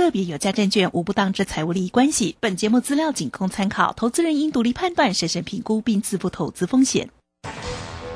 个别有价证券无不当之财务利益关系。本节目资料仅供参考，投资人应独立判断、审慎评估并自负投资风险。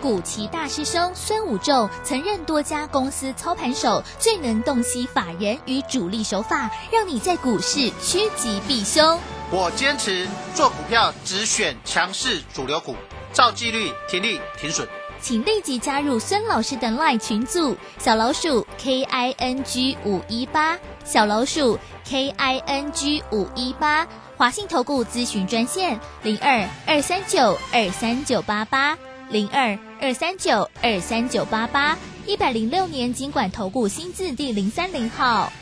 古奇大师兄孙武仲曾任多家公司操盘手，最能洞悉法人与主力手法，让你在股市趋吉避凶。我坚持做股票只选强势主流股，照纪律停利停损。请立即加入孙老师的 LINE 群组，小老鼠 K I N G 五一八，小老鼠 K I N G 五一八，华信投顾咨询专线零二二三九二三九八八零二二三九二三九八八，一百零六年经管投顾新字第零三零号。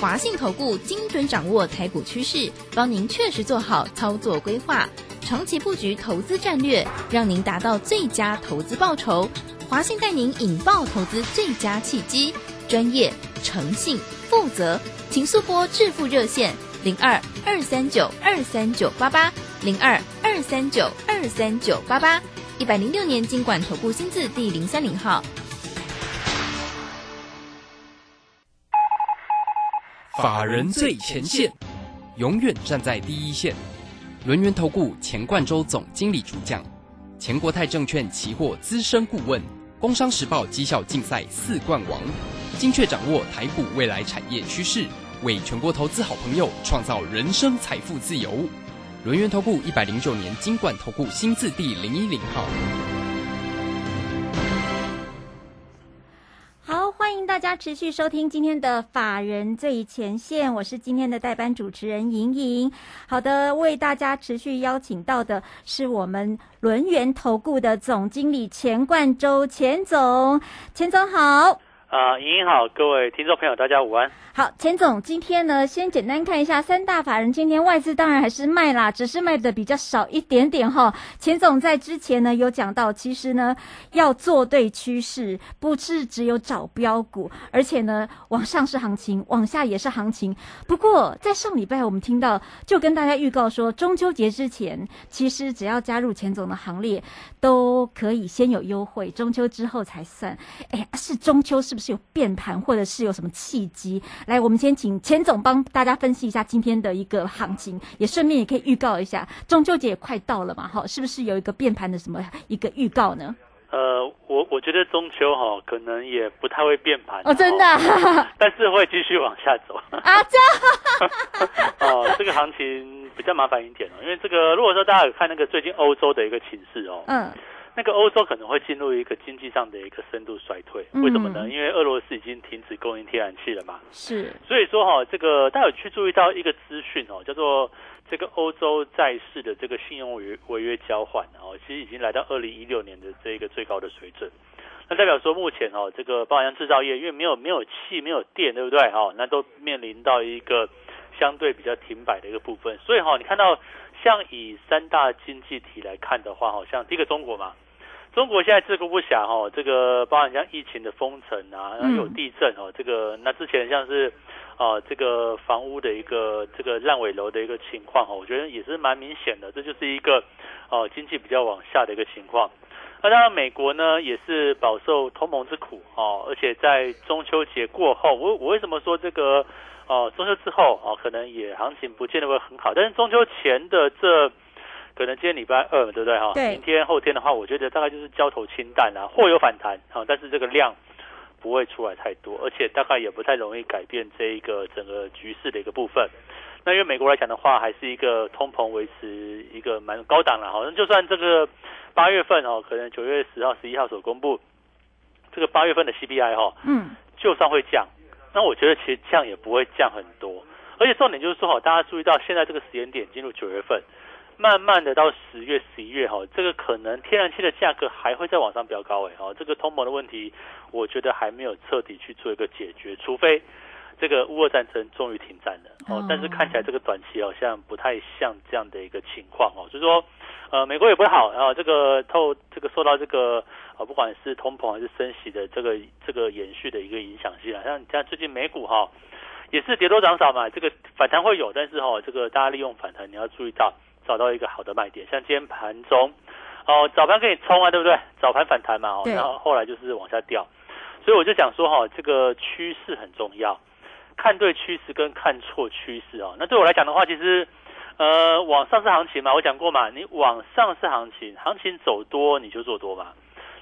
华信投顾精准掌握台股趋势，帮您确实做好操作规划。长期布局投资战略，让您达到最佳投资报酬。华信带您引爆投资最佳契机，专业、诚信、负责，请速拨致富热线零二二三九二三九八八零二二三九二三九八八。一百零六年经管投顾新字第零三零号。法人最前线，永远站在第一线。轮源投顾钱冠洲总经理主讲，前国泰证券期货资深顾问，工商时报绩效竞赛四冠王，精确掌握台股未来产业趋势，为全国投资好朋友创造人生财富自由。轮源投顾一百零九年金管投顾新字第零一零号。好，欢迎大家持续收听今天的法人最前线，我是今天的代班主持人莹莹。好的，为大家持续邀请到的是我们轮源投顾的总经理钱冠洲钱总，钱总好。啊，莹莹好，各位听众朋友，大家午安。好，钱总，今天呢，先简单看一下三大法人，今天外资当然还是卖啦，只是卖的比较少一点点哈。钱总在之前呢有讲到，其实呢要做对趋势，不是只有找标股，而且呢往上是行情，往下也是行情。不过在上礼拜我们听到，就跟大家预告说，中秋节之前，其实只要加入钱总的行列，都可以先有优惠，中秋之后才算。哎呀，是中秋是不是有变盘，或者是有什么契机？来，我们先请钱总帮大家分析一下今天的一个行情，也顺便也可以预告一下中秋节也快到了嘛，哈，是不是有一个变盘的什么一个预告呢？呃，我我觉得中秋哈可能也不太会变盘哦，真的，但是会继续往下走啊，这样 哦，这个行情比较麻烦一点哦，因为这个如果说大家有看那个最近欧洲的一个情势哦，嗯。那个欧洲可能会进入一个经济上的一个深度衰退，为什么呢？因为俄罗斯已经停止供应天然气了嘛。是，所以说哈，这个大家有去注意到一个资讯哦，叫做这个欧洲债市的这个信用违约违约交换哦，其实已经来到二零一六年的这个最高的水准。那代表说目前哦，这个包含制造业，因为没有没有气没有电，对不对？哈，那都面临到一个相对比较停摆的一个部分。所以哈，你看到像以三大经济体来看的话，好像第一个中国嘛。中国现在自顾不暇哈，这个包含像疫情的封城啊，然后有地震哦，这个那之前像是啊这个房屋的一个这个烂尾楼的一个情况哈，我觉得也是蛮明显的，这就是一个哦经济比较往下的一个情况。那当然美国呢也是饱受同盟之苦哦，而且在中秋节过后，我我为什么说这个哦中秋之后哦可能也行情不见得会很好，但是中秋前的这。可能今天礼拜二，对不对哈？对。明天后天的话，我觉得大概就是交投清淡啊，或有反弹啊，但是这个量不会出来太多，而且大概也不太容易改变这一个整个局势的一个部分。那因为美国来讲的话，还是一个通膨维持一个蛮高档了，好像就算这个八月份哦，可能九月十号、十一号所公布这个八月份的 CPI 哈，嗯，就算会降，那我觉得其实降也不会降很多，而且重点就是说哈，大家注意到现在这个时间点进入九月份。慢慢的到十月、十一月哈，这个可能天然气的价格还会再往上飙高哎哦，这个通膨的问题，我觉得还没有彻底去做一个解决，除非这个乌俄战争终于停战了哦，但是看起来这个短期好像不太像这样的一个情况哦，就是说呃美国也不好，然后这个透这个受到这个啊不管是通膨还是升息的这个这个延续的一个影响性啊，像像最近美股哈也是跌多涨少嘛，这个反弹会有，但是哈这个大家利用反弹你要注意到。找到一个好的卖点，像今天盘中，哦，早盘可以冲啊，对不对？早盘反弹嘛，哦，然后后来就是往下掉，所以我就想说哈，这个趋势很重要，看对趋势跟看错趋势哦。那对我来讲的话，其实呃，往上是行情嘛，我讲过嘛，你往上是行情，行情走多你就做多嘛。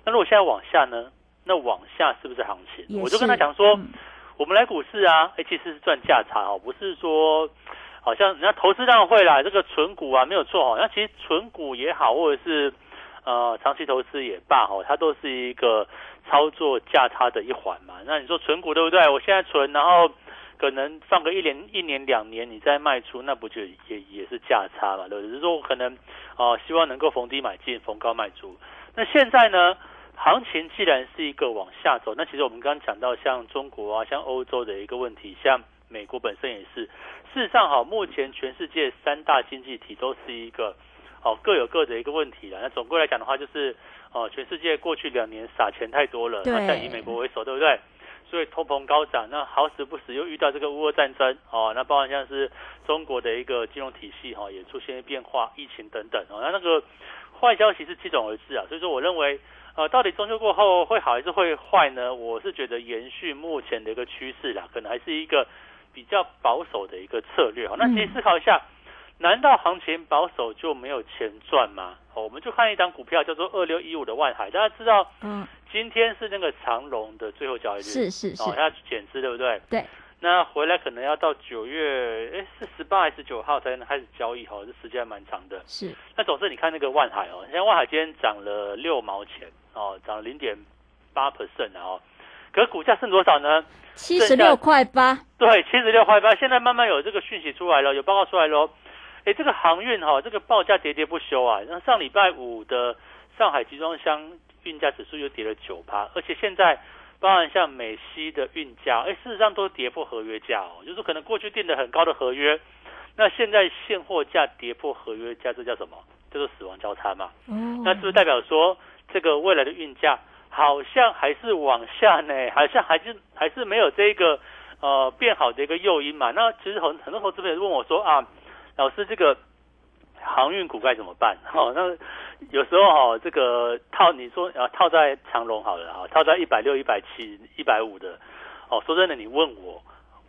那如果现在往下呢？那往下是不是行情？我就跟他讲说，我们来股市啊，哎，其实是赚价差哦，不是说好像人家投资当然会啦，这个存股啊没有错哦。那其实存股也好，或者是呃长期投资也罢哦，它都是一个操作价差的一环嘛。那你说存股对不对？我现在存，然后可能放个一年、一年、两年，你再卖出，那不就也也是价差嘛？对不对？只是说可能哦，希望能够逢低买进，逢高卖出。那现在呢？行情既然是一个往下走，那其实我们刚刚讲到像中国啊、像欧洲的一个问题，像美国本身也是。事实上，哈，目前全世界三大经济体都是一个哦各有各的一个问题了。那总归来讲的话，就是哦，全世界过去两年撒钱太多了，那以美国为首，对不对？所以通膨高涨，那好死不死又遇到这个乌俄战争哦，那包括像是中国的一个金融体系哈也出现变化，疫情等等哦，那那个坏消息是接踵而至啊，所以说我认为。呃，到底中秋过后会好还是会坏呢？我是觉得延续目前的一个趋势啦，可能还是一个比较保守的一个策略。好，那其实思考一下，难道行情保守就没有钱赚吗？哦，我们就看一张股票叫做二六一五的万海，大家知道，嗯，今天是那个长龙的最后交易日，是是是，哦，它减资对不对？对。那回来可能要到九月，哎，是十八还是九号才能开始交易？哈，这时间还蛮长的。是。那总之你看那个万海哦，现在万海今天涨了六毛钱。哦，涨了零点八 percent 哦，可是股价剩多少呢？七十六块八。对，七十六块八。现在慢慢有这个讯息出来了，有报告出来喽。哎，这个航运哈，这个报价喋喋不休啊。那上礼拜五的上海集装箱运价指数又跌了九趴，而且现在包含像美西的运价，哎，事实上都跌破合约价哦。就是可能过去定的很高的合约，那现在现货价跌破合约价，这叫什么？叫做死亡交叉嘛。嗯。那是不是代表说？这个未来的运价好像还是往下呢，好像还是还是没有这个呃变好的一个诱因嘛。那其实很很多投资朋友问我说啊，老师这个航运股该怎么办？哦，那有时候哈这个套你说啊套在长龙好了哈，套在一百六、一百七、一百五的哦，说真的，你问我，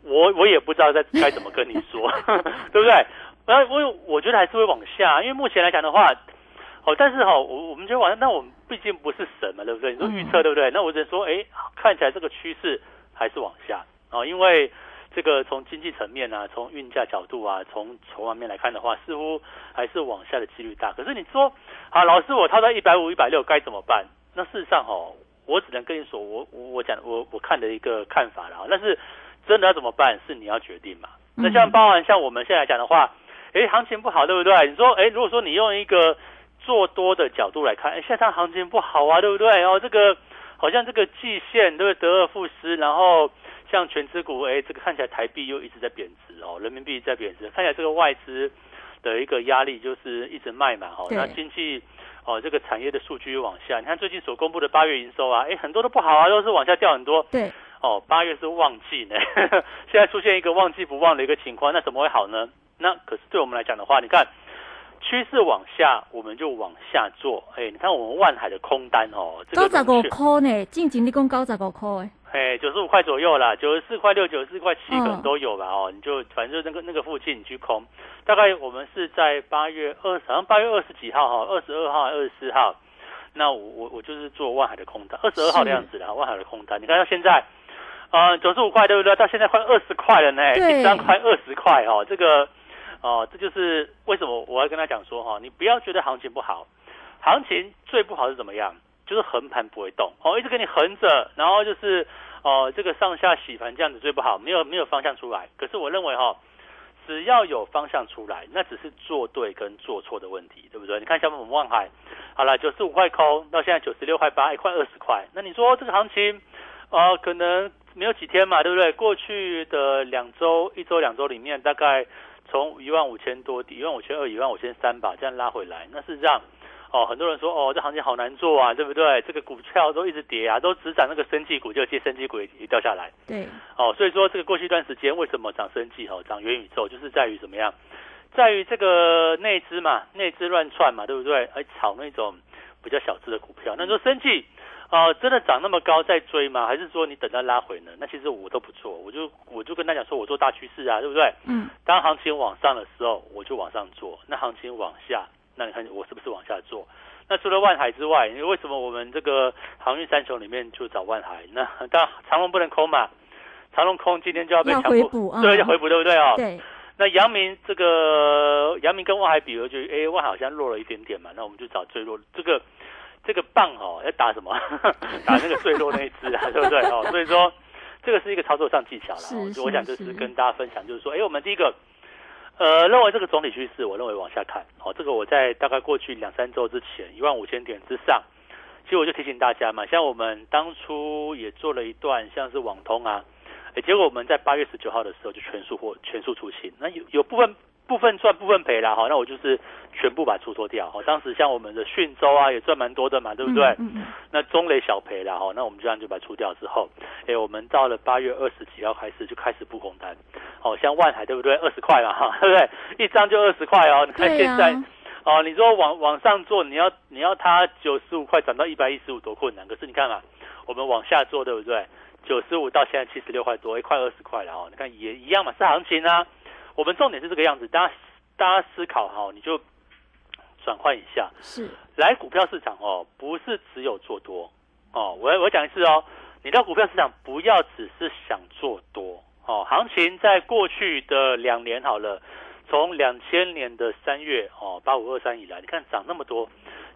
我我也不知道该该怎么跟你说，对不对？那我我觉得还是会往下，因为目前来讲的话。哦，但是哈，我我们觉得，那我们毕竟不是神嘛，对不对？你说预测对不对？那我只能说，哎，看起来这个趋势还是往下哦，因为这个从经济层面啊，从运价角度啊，从筹码面来看的话，似乎还是往下的几率大。可是你说，好，老师，我套在一百五、一百六该怎么办？那事实上哦，我只能跟你说，我我讲我我看的一个看法了。但是真的要怎么办，是你要决定嘛。那像包含像我们现在讲的话，哎，行情不好，对不对？你说，哎，如果说你用一个做多的角度来看，哎，现在行情不好啊，对不对？然后这个好像这个季线对不对？得而复失，然后像全资股，哎，这个看起来台币又一直在贬值哦，人民币在贬值，看起来这个外资的一个压力就是一直卖嘛，哦，那经济哦，这个产业的数据又往下，你看最近所公布的八月营收啊，哎，很多都不好啊，都是往下掉很多。对，哦，八月是旺季呢，现在出现一个旺季不旺的一个情况，那怎么会好呢？那可是对我们来讲的话，你看。趋势往下，我们就往下做。哎，你看我们万海的空单哦，高十五块呢，近景你讲高十五块哎，哎，九十五块左右啦，九十四块六、九十四块七可能都有吧哦，你就反正就那个那个附近你去空。大概我们是在八月二，好像八月二十几号哈，二十二号、二十四号，那我我我就是做万海的空单，二十二号的样子啦，万海的空单。你看到现在，呃，九十五块对不对？到现在快二十块了呢，一张快二十块哦，这个。哦，这就是为什么我要跟他讲说哈，你不要觉得行情不好，行情最不好是怎么样？就是横盘不会动，哦，一直给你横着，然后就是哦，这个上下洗盘这样子最不好，没有没有方向出来。可是我认为哈，只要有方向出来，那只是做对跟做错的问题，对不对？你看像我们望海，好了，九十五块空，到现在九十六块八，一块二十块，那你说这个行情，呃，可能没有几天嘛，对不对？过去的两周、一周、两周里面，大概。从一万五千多底，一万五千二、一万五千三吧，这样拉回来，那是让哦，很多人说哦，这行情好难做啊，对不对？这个股票都一直跌啊，都只涨那个生技股，就接生技股也掉下来。对，哦，所以说这个过去一段时间为什么涨生技哦，涨元宇宙，就是在于怎么样，在于这个内资嘛，内资乱窜嘛，对不对？而炒那种比较小资的股票，那说生技呃，真的涨那么高再追吗？还是说你等它拉回呢？那其实我都不做，我就我就跟大家说，我做大趋势啊，对不对？嗯，当行情往上的时候，我就往上做；那行情往下，那你看我是不是往下做？那除了万海之外，为什么我们这个航运三雄里面就找万海？那当然长隆不能空嘛，长隆空今天就要被要强迫，回补，嗯对，要回补，对不对哦？对，那阳明这个阳明跟万海比，我觉得哎，万海好像弱了一点点嘛，那我们就找最弱这个这个棒哦，要打什么？打那个最弱那一只啊，对不对哦？所以说这个是一个操作上技巧啦。我想就是是跟大家分享，就是说，哎，我们第一个。呃，认为这个总体趋势，我认为往下看。哦，这个我在大概过去两三周之前，一万五千点之上，其实我就提醒大家嘛，像我们当初也做了一段，像是网通啊，哎，结果我们在八月十九号的时候就全数或全数出清，那有有部分部分赚部分赔啦，哈，那我就是全部把它出脱掉，哈，当时像我们的讯州啊也赚蛮多的嘛，对不对？嗯嗯那中雷小赔啦，哈，那我们这样就把它出掉之后，哎，我们到了八月二十几号开始就开始布空单，哦，像万海对不对？二十块嘛，哈，对不对？一张就二十块哦，你看对现在。啊，哦，你说往往上做，你要你要它九十五块涨到一百一十五多困难，可是你看嘛，我们往下做对不对？九十五到现在七十六块多，一块二十块了哦，你看也一样嘛，是行情啊。我们重点是这个样子，大家大家思考哈，你就转换一下，是，来股票市场哦，不是只有做多哦，我我讲一次哦，你到股票市场不要只是想做多哦，行情在过去的两年好了，从两千年的三月哦八五二三以来，你看涨那么多，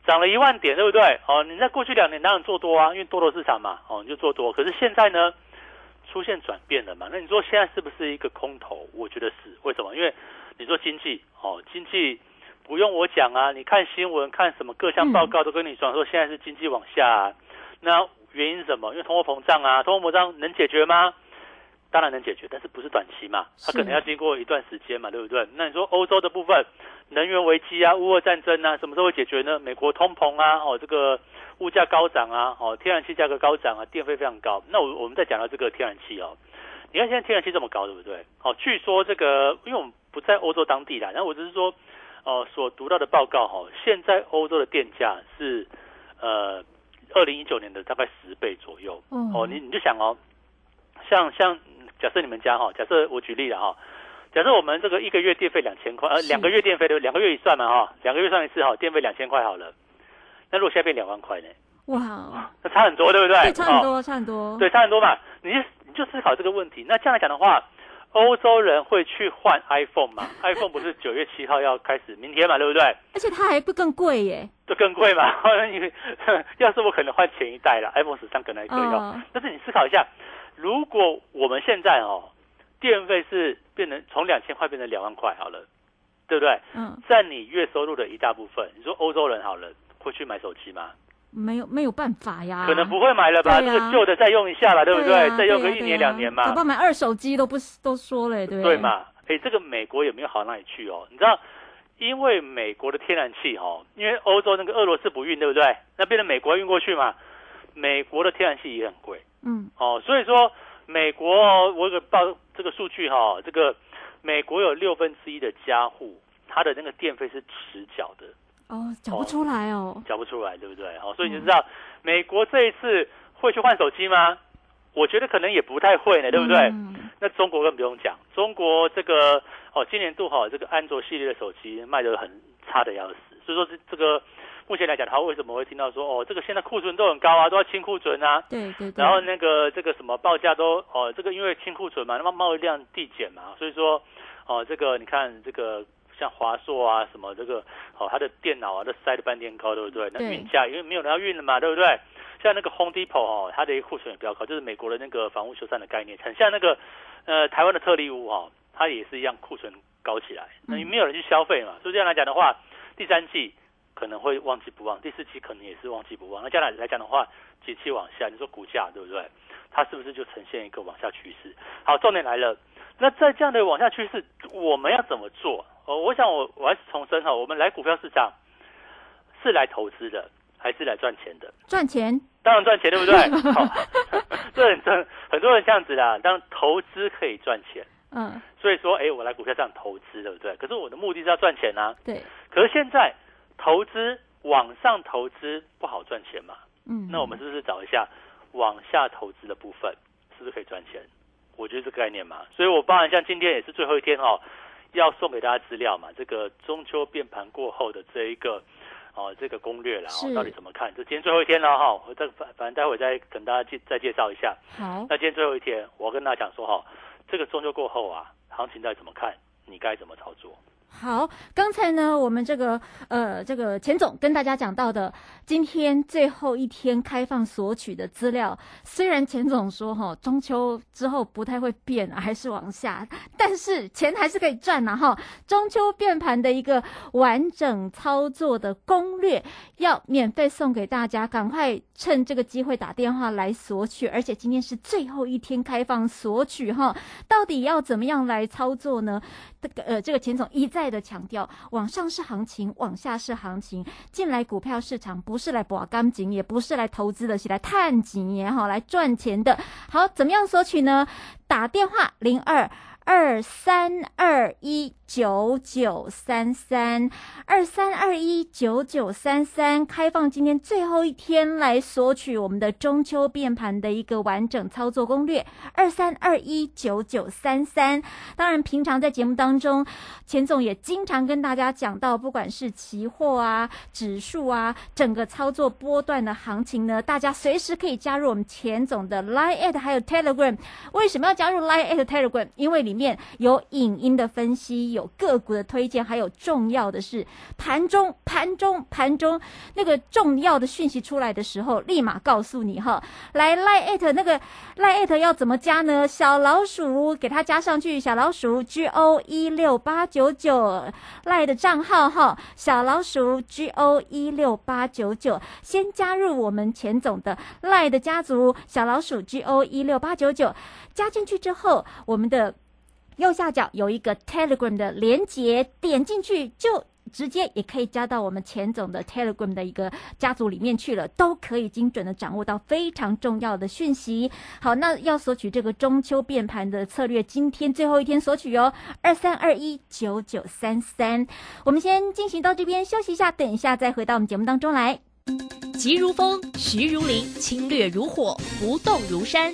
涨了一万点，对不对？哦，你在过去两年当然做多啊，因为多头市场嘛，哦你就做多，可是现在呢？出现转变了嘛？那你说现在是不是一个空头？我觉得是，为什么？因为你说经济哦，经济不用我讲啊，你看新闻看什么各项报告都跟你讲说现在是经济往下、啊，那原因是什么？因为通货膨胀啊，通货膨胀能解决吗？当然能解决，但是不是短期嘛？它可能要经过一段时间嘛，对不对？那你说欧洲的部分，能源危机啊、乌俄战争啊，什么时候会解决呢？美国通膨啊，哦，这个物价高涨啊，哦，天然气价格高涨啊，电费非常高。那我我们再讲到这个天然气哦，你看现在天然气这么高，对不对？哦，据说这个，因为我们不在欧洲当地啦，然后我只是说，哦，所读到的报告哈、哦，现在欧洲的电价是呃，二零一九年的大概十倍左右。哦哦，你你就想哦，像像假设你们家哈、假设我举例了哈、假设我们这个一个月电费两千块，呃，是两个月电费的两个月一算嘛哈、两个月算一次哈、电费两千块好了。那如果现在变两万块呢？哇，那差很多，对不对？对，差很哦多，差很多，对，差很多嘛。你就你就思考这个问题。那这样来讲的话，欧洲人会去换 iPhone 嘛？iPhone 不是九月七号要开始，明天嘛，对不对？而且它还不更贵耶，这更贵嘛？要是我可能换前一代了，iPhone 十三可能还可以用。嗯但是你思考一下，如果我们现在哦，电费是变成从两千块变成两万块好了，对不对？嗯，占你月收入的一大部分。你说欧洲人好了，会去买手机吗？没有没有办法呀，可能不会买了吧？这个旧的再用一下吧，对不对？啊再用个一年两年嘛。搞不好买二手机都不都说了，对不对？嘛？哎，这个美国也没有好到哪里去哦。你知道，因为美国的天然气哦，因为欧洲那个俄罗斯不运，对不对？那变成美国运过去嘛，美国的天然气也很贵嗯，哦。所以说，美国哦我有个报这个数据哈、哦，这个美国有六分之一的家户，它的那个电费是迟缴的，哦，讲不出来哦，缴不出来，对不对？哦，所以你就知道、美国这一次会去换手机吗？我觉得可能也不太会呢，对不对？嗯那中国更不用讲，中国这个哦，今年度哈、这个安卓系列的手机卖的很差的要死，所以说这这个目前来讲，它为什么会听到说哦，这个现在库存都很高啊，都要清库存啊，对对对，然后那个这个什么报价都哦，这个因为清库存嘛，那么贸易量递减嘛，所以说哦，这个你看这个像华硕啊什么这个哦，它的电脑啊都塞了半天高，对不对？那对运价因为没有人要运了嘛，对不对？像那个 Home Depot 哦，它的库存也比较高，就是美国的那个房屋修缮的概念，很像那个呃台湾的特例屋哦，它也是一样库存高起来，那嗯没有人去消费嘛，所以这样来讲的话，第三季可能会忘记不忘，第四季可能也是忘记不忘。那这样来来讲的话，景气往下，你说股价对不对？它是不是就呈现一个往下趋势？好，重点来了，那在这样的往下趋势，我们要怎么做？哦，我想我我还是重申哈，我们来股票市场是来投资的，还是来赚钱的？赚钱，当然赚钱，对不对？好，这很很很多人这样子啦，当投资可以赚钱，嗯，所以说，哎，我来股票上投资，对不对？可是我的目的是要赚钱啊。对，可是现在投资往上投资不好赚钱嘛？嗯，那我们是不是找一下往下投资的部分，是不是可以赚钱？我觉得这个概念嘛，所以我当然像今天也是最后一天哦，要送给大家资料嘛，这个中秋变盘过后的这一个哦这个攻略了是哦，到底怎么看？这今天最后一天了哈，我再反反正待会再跟大家介再介绍一下。好，那今天最后一天，我要跟大家讲说哈，这个中秋过后啊，行情再怎么看，你该怎么操作？好，刚才呢，我们这个呃，这个钱总跟大家讲到的，今天最后一天开放索取的资料，虽然钱总说哈，中秋之后不太会变，还是往下，但是钱还是可以赚呐哈。中秋变盘的一个完整操作的攻略，要免费送给大家，赶快趁这个机会打电话来索取，而且今天是最后一天开放索取哈，到底要怎么样来操作呢？这个呃，这个钱总一再的强调，往上是行情，往下是行情。进来股票市场不是来博钢筋，也不是来投资的，是来探井也好，来赚钱的。好，怎么样索取呢？打电话零二二三二一九九三三二三二一九九三三，开放今天最后一天来索取我们的中秋变盘的一个完整操作攻略。二三二一九九三三。当然，平常在节目当中，钱总也经常跟大家讲到，不管是期货啊、指数啊，整个操作波段的行情呢，大家随时可以加入我们钱总的 Line at 还有 Telegram。为什么要加入 Line at Telegram？因为里面有影音的分析，有个股的推荐，还有重要的是盘中、盘中、盘中那个重要的讯息出来的时候，立马告诉你哈。来 l i t 那个 l i t 要怎么加呢？小老鼠给它加上去，小老鼠 G O 一六八九九赖的账号哈，小老鼠 G O 一六八九九，先加入我们钱总的赖的家族，小老鼠 G O 一六八九九，加进去之后，我们的右下角有一个 Telegram 的连接，点进去就。直接也可以加到我们钱总的 Telegram 的一个家族里面去了，都可以精准的掌握到非常重要的讯息。好，那要索取这个中秋变盘的策略，今天最后一天索取哦，二三二一九九三三。我们先进行到这边休息一下，等一下再回到我们节目当中来。急如风，徐如林，侵略如火，不动如山。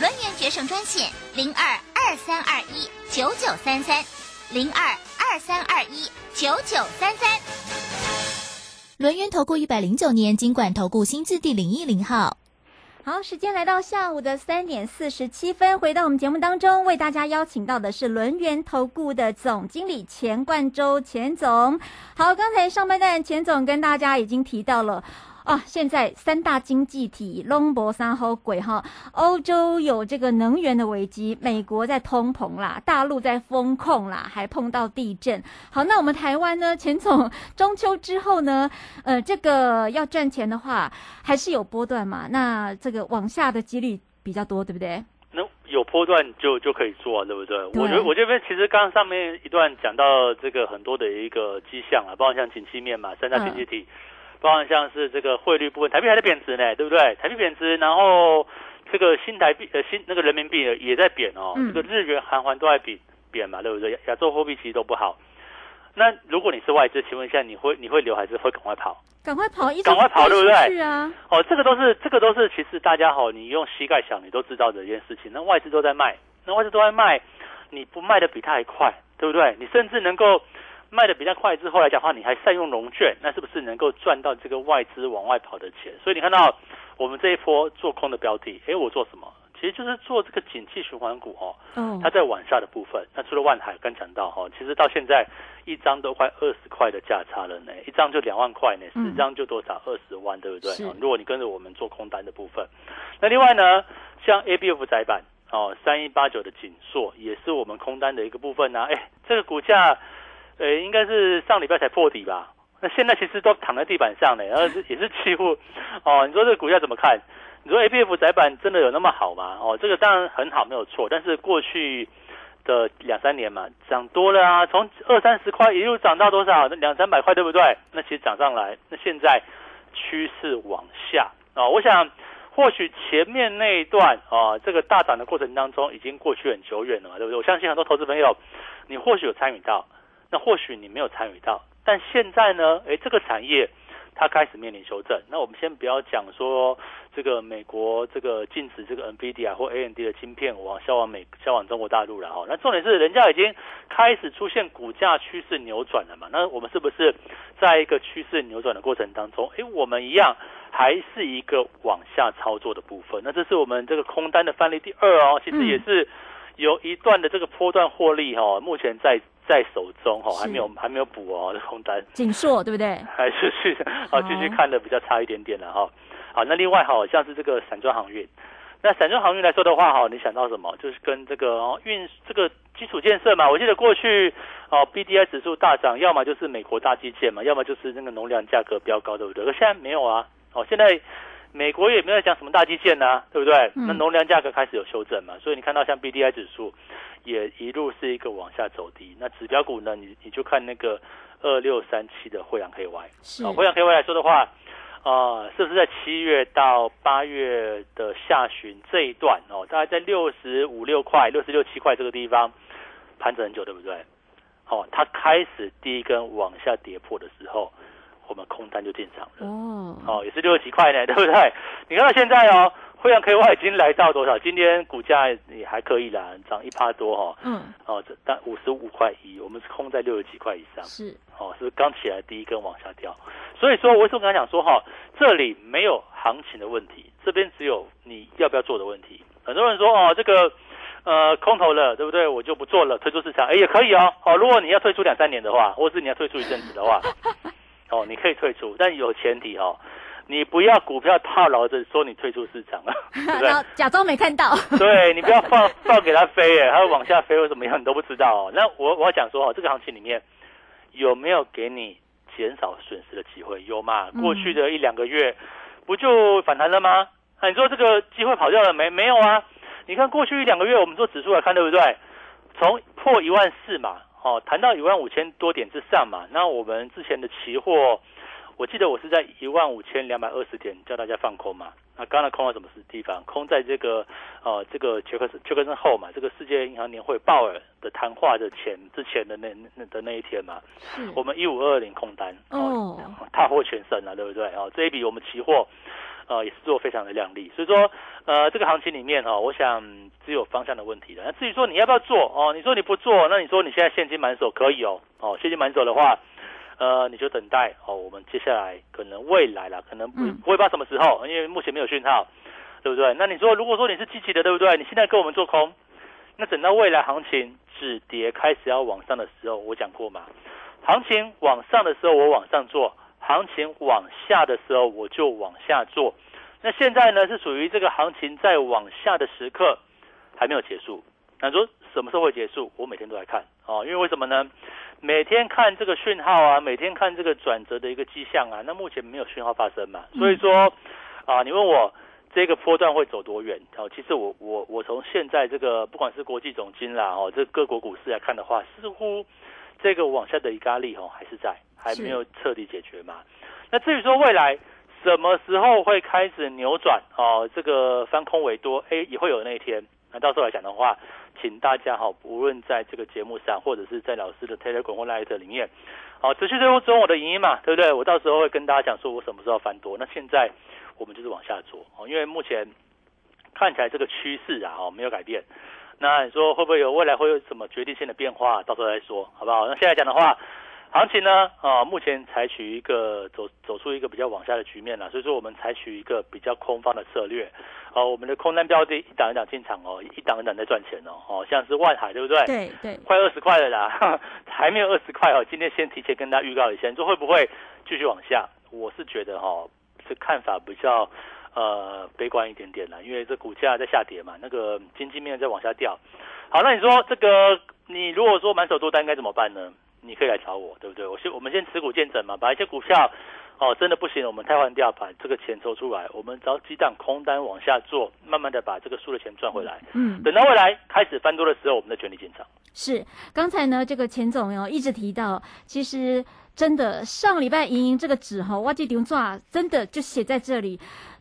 轮源决胜专线零二二三二一九九三三零二二三二一九九三三。轮源投顾一百零九年经管投顾新字第零一零号。好，时间来到下午的三点四十七分，回到我们节目当中，为大家邀请到的是轮源投顾的总经理钱冠洲钱总。好，刚才上半段钱总跟大家已经提到了。啊，现在三大经济体龙博三好鬼哈，欧洲有这个能源的危机，美国在通膨啦，大陆在风控啦，还碰到地震。好，那我们台湾呢？钱总，中秋之后呢？呃，这个要赚钱的话，还是有波段嘛？那这个往下的几率比较多，对不对？那有波段就就可以做，对不对？对我觉得我这边其实刚刚上面一段讲到这个很多的一个迹象啊，包括像景气面嘛，三大经济体。包含像是这个汇率部分，台币还在贬值呢，对不对？台币贬值，然后这个新台币呃新那个人民币也在贬哦，嗯这个日元韩元都在贬贬嘛，对不对？亚亚洲货币其实都不好。那如果你是外资，请问一下，你会你会留还是会赶快跑？赶快跑，一赶快跑飞对不对是啊！哦，这个都是这个都是其实大家好，你用膝盖想，你都知道的一件事情。那外资都在卖，那外资都在卖，你不卖的比他还快，对不对？你甚至能够卖的比较快之后来讲的话，你还善用融券，那是不是能够赚到这个外资往外跑的钱？所以你看到我们这一波做空的标的，诶，我做什么？其实就是做这个景气循环股哦。嗯它在往下的部分，那除了万海刚讲到哈，其实到现在一张都快二十块的价差了呢，一张就两万块呢，嗯十张就多少二十万，对不对如果你跟着我们做空单的部分，那另外呢，像 A B F 窄板哦，三一八九的锦硕也是我们空单的一个部分呢、哎，这个股价，呃，应该是上礼拜才破底吧？那现在其实都躺在地板上呢，然后是也是几乎，哦，你说这个股价怎么看？你说 A B F 窄板真的有那么好吗？哦，这个当然很好，没有错。但是过去的两三年嘛，涨多了啊，从二三十块一路涨到多少？两三百块，对不对？那其实涨上来，那现在趋势往下啊、我想或许前面那一段啊、这个大涨的过程当中已经过去很久远了嘛，对不对？我相信很多投资朋友，你或许有参与到，那或许你没有参与到，但现在呢，诶，这个产业它开始面临修正。那我们先不要讲说这个美国这个禁止这个 NVIDIA 或 AMD 的晶片往销往美销往中国大陆了哈。那重点是人家已经开始出现股价趋势扭转了嘛？那我们是不是在一个趋势扭转的过程当中，诶，我们一样还是一个往下操作的部分？那这是我们这个空单的范例第二哦，其实也是有一段的这个波段获利哈、哦，目前在在手中哈、哦，还没有还没有补哦，这空单。锦硕对不对？还是 去啊继续看的比较差一点点了哈。好，那另外哈，像是这个散装航运，那散装航运来说的话哈，你想到什么？就是跟这个哦运这个基础建设嘛。我记得过去哦 BDI 指数大涨，要么就是美国大基建嘛，要么就是那个农粮价格飙高，对不对？可现在没有啊。哦，现在美国也没有讲什么大基建呐、对不对？嗯那农粮价格开始有修正嘛，所以你看到像 BDI 指数也一路是一个往下走低。那指标股呢，你你就看那个二六三七的惠阳 KY。是哦，惠阳 KY 来说的话，啊，是不是在七月到八月的下旬这一段哦，大概在六十五六块、六十六七块这个地方盘整很久，对不对？哦，它开始第一根往下跌破的时候，我们空单就进场了。哦，哦，也是六十几块呢，对不对？你看到现在哦，惠阳 KY 已经来到多少？今天股价也还可以啦，涨一趴多哈、哦。嗯，哦，这但五十五块一，我们是空在六十几块以上。是哦，是刚起来第一根往下掉？所以说，我为什么刚才讲说哈，这里没有行情的问题，这边只有你要不要做的问题。很多人说哦，这个呃空头了，对不对？我就不做了，退出市场，哎也可以哦。哦，如果你要退出两三年的话，或是你要退出一阵子的话，哦，你可以退出，但有前提哦，你不要股票套牢着说你退出市场啊，对不对假装没看到。对 你不要放放给他飞耶，它会往下飞或怎么样，你都不知道、哦。那我我要讲说哦，这个行情里面有没有给你减少损失的机会？有嘛？嗯过去的一两个月不就反弹了吗？啊，你说这个机会跑掉了没？没有啊！你看过去一两个月，我们做指数来看，对不对？从破一万四嘛，哦，谈到一万五千多点之上嘛。那我们之前的期货，我记得我是在一万五千两百二十点叫大家放空嘛。那刚才空在什么地方？空在这个呃这个杰克森杰克森后嘛，这个世界银行年会鲍尔的谈话的前之前的那那的那一天嘛，是我们一五二零空单哦，大获全胜了，对不对？哦，这一笔我们期货呃也是做非常的亮丽，所以说呃这个行情里面哦，我想只有方向的问题了。那至于说你要不要做哦，你说你不做，那你说你现在现金满手可以哦，哦现金满手的话。呃，你就等待哦，我们接下来可能未来了，可能不嗯不会知道什么时候，因为目前没有讯号，对不对？那你说，如果说你是积极的，对不对？你现在跟我们做空，那等到未来行情止跌开始要往上的时候，我讲过嘛，行情往上的时候我往上做，行情往下的时候我就往下做。那现在呢是属于这个行情在往下的时刻还没有结束。那说什么时候会结束？我每天都来看哦，因为为什么呢？每天看这个讯号啊，每天看这个转折的一个迹象啊，那目前没有讯号发生嘛，所以说啊，你问我这个波段会走多远？哦，其实我我我从现在这个不管是国际总金啦，哦，这各国股市来看的话，似乎这个往下的一个压力哦还是在，还没有彻底解决嘛。那至于说未来什么时候会开始扭转哦，这个翻空为多，哎，也会有那一天。那到时候来讲的话，请大家哈，无论在这个节目上，或者是在老师的 Telegram 或 Light 里面，好，持续追踪我的影音嘛，对不对？我到时候会跟大家讲说我什么时候翻多。那现在我们就是往下做哦，因为目前看起来这个趋势啊，哦没有改变。那你说会不会有未来会有什么决定性的变化？到时候再说，好不好？那现在讲的话，行情呢，啊，目前采取一个走走出一个比较往下的局面了，所以说我们采取一个比较空方的策略。哦，我们的空单标的，一档一档进场哦，一档一档在赚钱哦。哦，像是万海，对不对？对对，快二十块了啦，还没有二十块哦。今天先提前跟大家预告一下，你说会不会继续往下？我是觉得哈，这看法比较呃悲观一点点了，因为这股价在下跌嘛，那个经济面在往下掉。好，那你说这个，你如果说满手多单该怎么办呢？你可以来找我，对不对？我先我们先持股见证嘛，把一些股票哦，真的不行，我们太换掉，把这个钱抽出来，我们找几档空单往下做，慢慢的把这个输的钱赚回来。嗯，等到未来开始翻多的时候，我们的全力进场。是，刚才呢，这个钱总哦一直提到，其实真的上礼拜莹莹这个纸哈，挖机丢抓，真的就写在这里。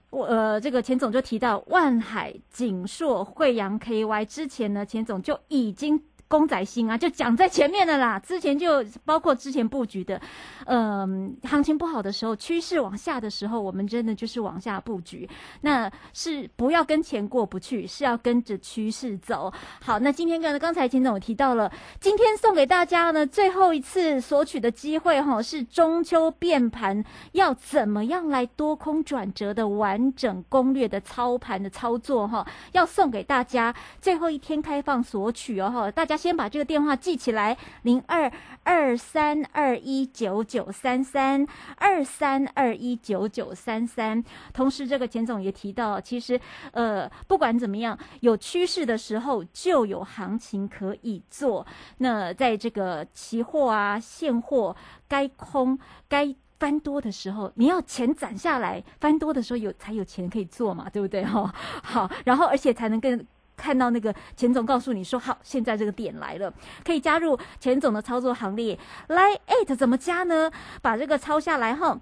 我呃，这个钱总就提到万海、景硕、惠阳、KY 之前呢，钱总就已经。公仔心啊，就讲在前面的啦。之前就包括之前布局的，嗯，行情不好的时候，趋势往下的时候，我们真的就是往下布局。那是不要跟钱过不去，是要跟着趋势走。好，那今天跟刚才秦总提到了，今天送给大家呢最后一次索取的机会哈，是中秋变盘要怎么样来多空转折的完整攻略的操盘的操作哈，要送给大家最后一天开放索取哦哈，大家。先把这个电话记起来，零二二三二一九九三三二三二一九九三三。同时，这个钱总也提到，其实呃，不管怎么样，有趋势的时候就有行情可以做。那在这个期货啊、现货该空该翻多的时候，你要钱攒下来，翻多的时候有才有钱可以做嘛，对不对？哈，好，然后而且才能跟。看到那个钱总告诉你说好，现在这个点来了，可以加入钱总的操作行列。来，at 怎么加呢？把这个抄下来哈。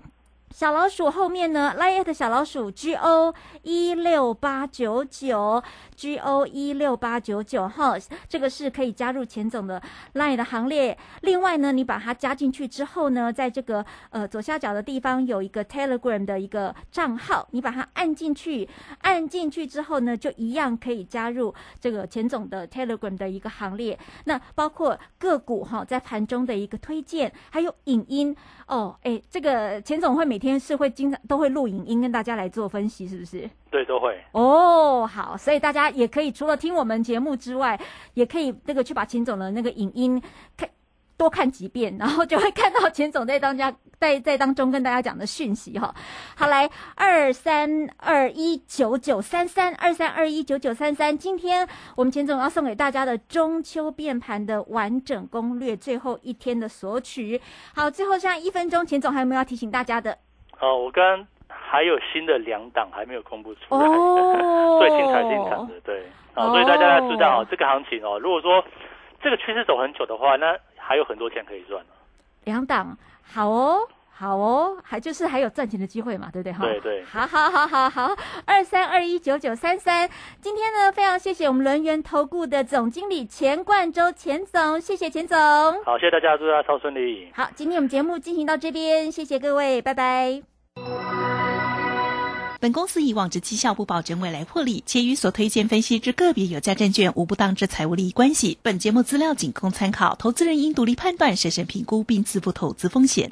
小老鼠后面呢，line 的小老鼠 G O 一六八九九 G O 一六八九九号，这个是可以加入钱总的 line 的行列。另外呢，你把它加进去之后呢，在这个呃左下角的地方有一个 Telegram 的一个账号，你把它按进去，按进去之后呢，就一样可以加入这个钱总的 Telegram 的一个行列。那包括个股哈，在盘中的一个推荐，还有影音哦，哎，这个钱总会每天。天是会经常都会录影音跟大家来做分析，是不是？对，都会。哦，好，所以大家也可以除了听我们节目之外，也可以那个去把秦总的那个影音看多看几遍，然后就会看到钱总在当家 在在当中跟大家讲的讯息哈。好，来二三二一九九三三二三二一九九三三，今天我们钱总要送给大家的中秋变盘的完整攻略，最后一天的索取。好，最后剩下一分钟，钱总还有没有要提醒大家的？哦，我刚还有新的两档还没有公布出来，最近才进场的，对，啊，所以大家要知道，这个行情哦，如果说这个趋势走很久的话，那还有很多钱可以赚两档，好哦，好哦，还就是还有赚钱的机会嘛，对不对？哈，对对，好好好好好，二三二一九九三三，今天呢，非常谢谢我们轮圆投顾的总经理钱冠洲钱总，谢谢钱总，好，谢谢大家，祝大家超顺利。好，今天我们节目进行到这边，谢谢各位，拜拜。本公司以往之绩效不保证未来获利，且与所推荐分析之个别有价证券无不当之财务利益关系。本节目资料仅供参考，投资人应独立判断、审慎评估并自负投资风险。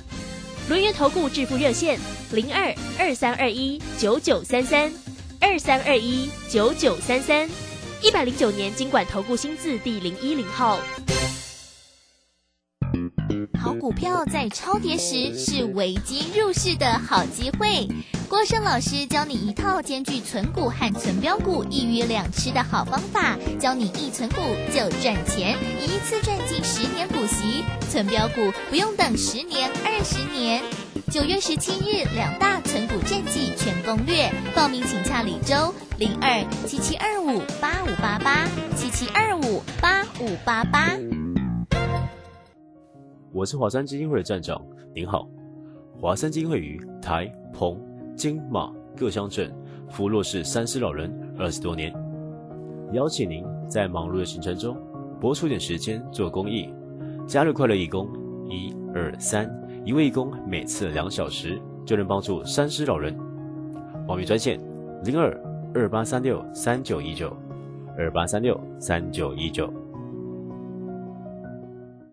轮源投顾致富热线零二二三二一九九三三二三二一九九三三，一百零九年经管投顾新字第零一零号。好股票在超跌时是危机入市的好机会。郭胜老师教你一套兼具存股和存标股一鱼两吃的好方法，教你一存股就赚钱，一次赚进十年股息，存标股不用等十年二十年。九月十七日两大存股战绩全攻略，报名请洽李周零二七七二五八五八八七七二五八五八八。我是华山基金会的站长，您好。华山基金会于台、澎、金、马各乡镇扶弱势三失老人二十多年，邀请您在忙碌的行程中拨出点时间做公益，加入快乐义工，一二三，一位义工每次两小时就能帮助三失老人。报名专线零二二八三六三九一九二八三六三九一九。